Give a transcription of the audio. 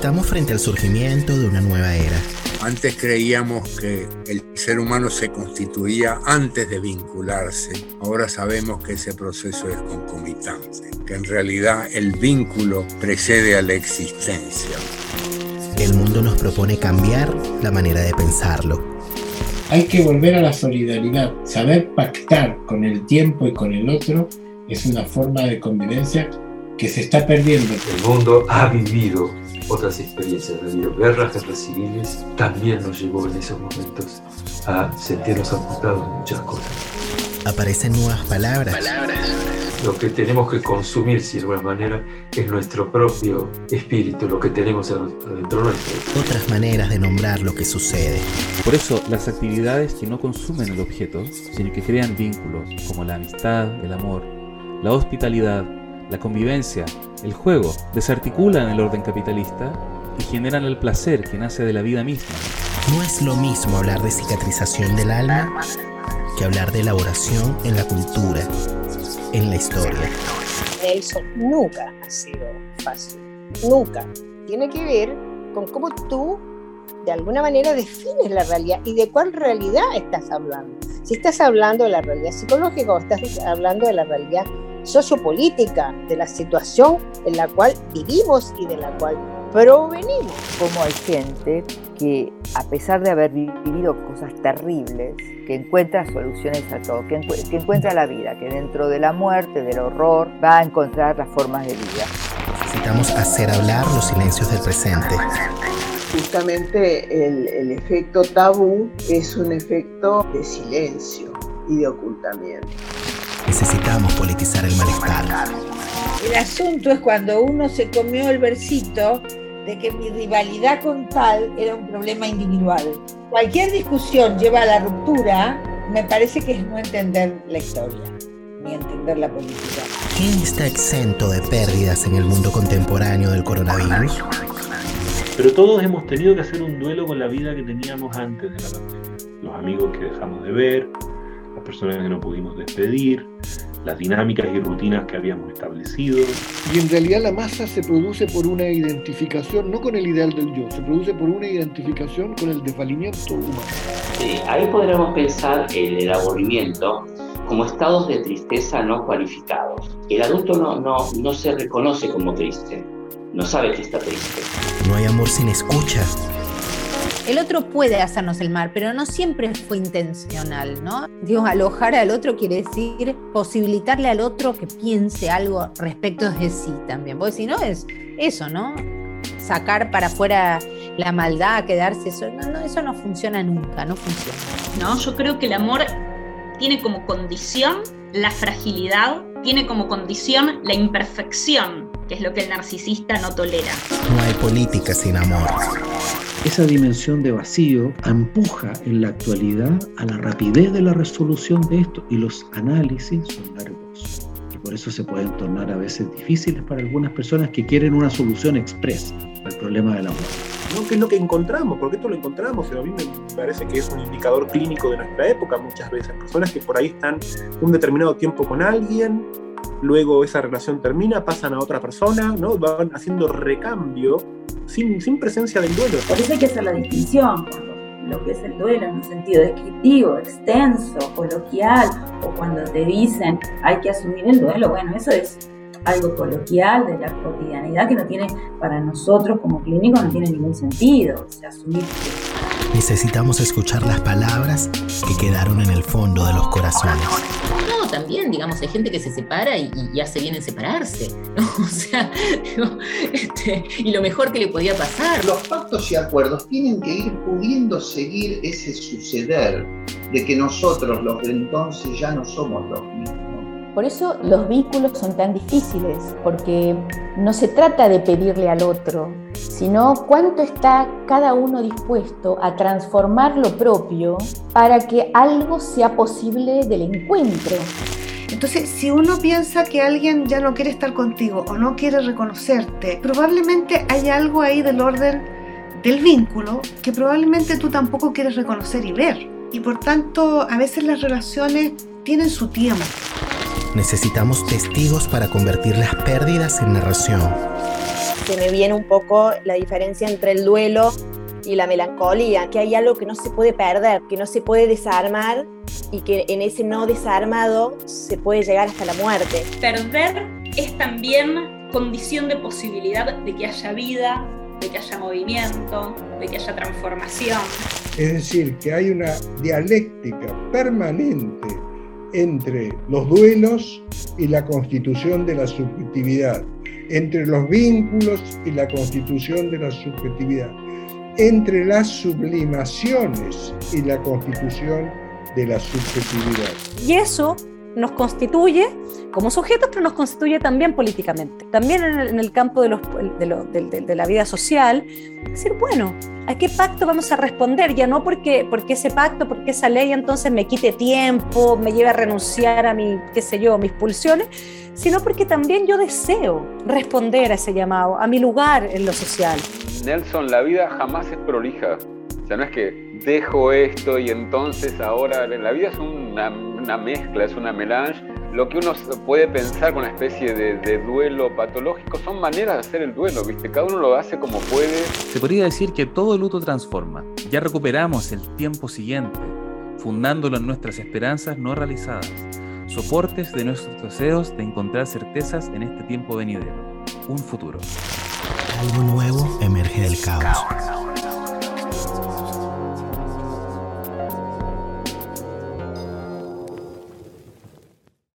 Estamos frente al surgimiento de una nueva era. Antes creíamos que el ser humano se constituía antes de vincularse. Ahora sabemos que ese proceso es concomitante, que en realidad el vínculo precede a la existencia. El mundo nos propone cambiar la manera de pensarlo. Hay que volver a la solidaridad. Saber pactar con el tiempo y con el otro es una forma de convivencia que se está perdiendo. El mundo ha vivido otras experiencias, ha habido guerras, guerras civiles, también nos llevó en esos momentos a sentirnos amputados de muchas cosas. Aparecen nuevas palabras. Lo que tenemos que consumir, si de alguna manera, es nuestro propio espíritu, lo que tenemos adentro nuestro. Otras maneras de nombrar lo que sucede. Por eso, las actividades que no consumen el objeto, sino que crean vínculos, como la amistad, el amor, la hospitalidad, la convivencia, el juego, desarticulan el orden capitalista y generan el placer que nace de la vida misma. No es lo mismo hablar de cicatrización del alma que hablar de elaboración en la cultura, en la historia. Eso nunca ha sido fácil, nunca. Tiene que ver con cómo tú de alguna manera defines la realidad y de cuál realidad estás hablando. Si estás hablando de la realidad psicológica o estás hablando de la realidad sociopolítica de la situación en la cual vivimos y de la cual provenimos. Como hay gente que a pesar de haber vivido cosas terribles, que encuentra soluciones a todo, que, que encuentra la vida, que dentro de la muerte, del horror, va a encontrar las formas de vida. Necesitamos hacer hablar los silencios del presente. Justamente el, el efecto tabú es un efecto de silencio y de ocultamiento. Necesitamos politizar el malestar. El asunto es cuando uno se comió el versito de que mi rivalidad con tal era un problema individual. Cualquier discusión lleva a la ruptura, me parece que es no entender la historia, ni entender la política. ¿Quién está exento de pérdidas en el mundo contemporáneo del coronavirus? Pero todos hemos tenido que hacer un duelo con la vida que teníamos antes de la pandemia. Los amigos que dejamos de ver, las personas que no pudimos despedir, las dinámicas y rutinas que habíamos establecido. Y en realidad la masa se produce por una identificación, no con el ideal del yo, se produce por una identificación con el desvalimiento humano. Sí, ahí podríamos pensar el, el aburrimiento como estados de tristeza no cualificados. El adulto no, no, no se reconoce como triste, no sabe que está triste. No hay amor sin escucha. El otro puede hacernos el mal, pero no siempre fue intencional, ¿no? Digo, alojar al otro quiere decir posibilitarle al otro que piense algo respecto de sí también. Porque si no es eso, ¿no? Sacar para afuera la maldad, quedarse, eso no, no, eso no funciona nunca, no funciona. No, yo creo que el amor tiene como condición la fragilidad, tiene como condición la imperfección, que es lo que el narcisista no tolera. No hay política sin amor. Esa dimensión de vacío empuja en la actualidad a la rapidez de la resolución de esto y los análisis son largos. Y por eso se pueden tornar a veces difíciles para algunas personas que quieren una solución expresa al problema del amor. ¿No? ¿Qué es lo que encontramos? Porque esto lo encontramos, a mí me parece que es un indicador clínico de nuestra época muchas veces. Personas que por ahí están un determinado tiempo con alguien, luego esa relación termina, pasan a otra persona, ¿no? van haciendo recambio sin, sin presencia del duelo. Hay que hacer la distinción lo que es el duelo en un sentido descriptivo, extenso, coloquial, o cuando te dicen hay que asumir el duelo, bueno, eso es algo coloquial de la cotidianidad que no tiene, para nosotros como clínicos, no tiene ningún sentido. O sea, asumir Necesitamos escuchar las palabras que quedaron en el fondo de los corazones. No, también, digamos, hay gente que se separa y, y hace bien en separarse. ¿no? O sea, digo, este, y lo mejor que le podía pasar. Los pactos y acuerdos tienen que ir pudiendo seguir ese suceder de que nosotros, los de entonces, ya no somos los mismos. Por eso los vínculos son tan difíciles, porque no se trata de pedirle al otro, sino cuánto está cada uno dispuesto a transformar lo propio para que algo sea posible del encuentro. Entonces, si uno piensa que alguien ya no quiere estar contigo o no quiere reconocerte, probablemente hay algo ahí del orden del vínculo que probablemente tú tampoco quieres reconocer y ver. Y por tanto, a veces las relaciones tienen su tiempo. Necesitamos testigos para convertir las pérdidas en narración. se me viene un poco la diferencia entre el duelo y la melancolía, que hay algo que no se puede perder, que no se puede desarmar y que en ese no desarmado se puede llegar hasta la muerte. Perder es también condición de posibilidad de que haya vida, de que haya movimiento, de que haya transformación. Es decir, que hay una dialéctica permanente entre los duelos y la constitución de la subjetividad, entre los vínculos y la constitución de la subjetividad, entre las sublimaciones y la constitución de la subjetividad. Y eso nos constituye como sujetos, pero nos constituye también políticamente. También en el, campo de, la vida social, decir, bueno, ¿a qué pacto vamos a responder? Ya no porque, porque ese pacto, porque esa ley entonces me quite tiempo, me lleve a renunciar a mi, qué sé yo, mis pulsiones, sino porque también yo deseo responder a ese llamado, a mi lugar en lo social. Nelson, la vida jamás es prolija. O sea, no es que dejo esto y entonces ahora la vida es una, mezcla, es una melange. Lo que uno puede pensar con una especie de, de, duelo patológico son maneras de hacer el duelo, ¿viste? Cada uno lo hace como puede. Se podría decir que todo luto transforma. Ya recuperamos el tiempo siguiente, fundándolo en nuestras esperanzas no realizadas, soportes de nuestros deseos de encontrar certezas en este tiempo venidero, un futuro. Algo nuevo emerge del caos.